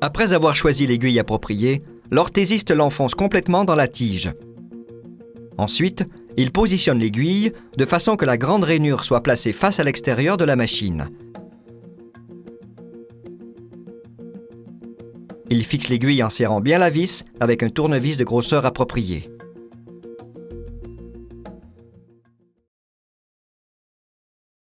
Après avoir choisi l'aiguille appropriée, l'orthésiste l'enfonce complètement dans la tige. Ensuite, il positionne l'aiguille de façon que la grande rainure soit placée face à l'extérieur de la machine. Il fixe l'aiguille en serrant bien la vis avec un tournevis de grosseur appropriée.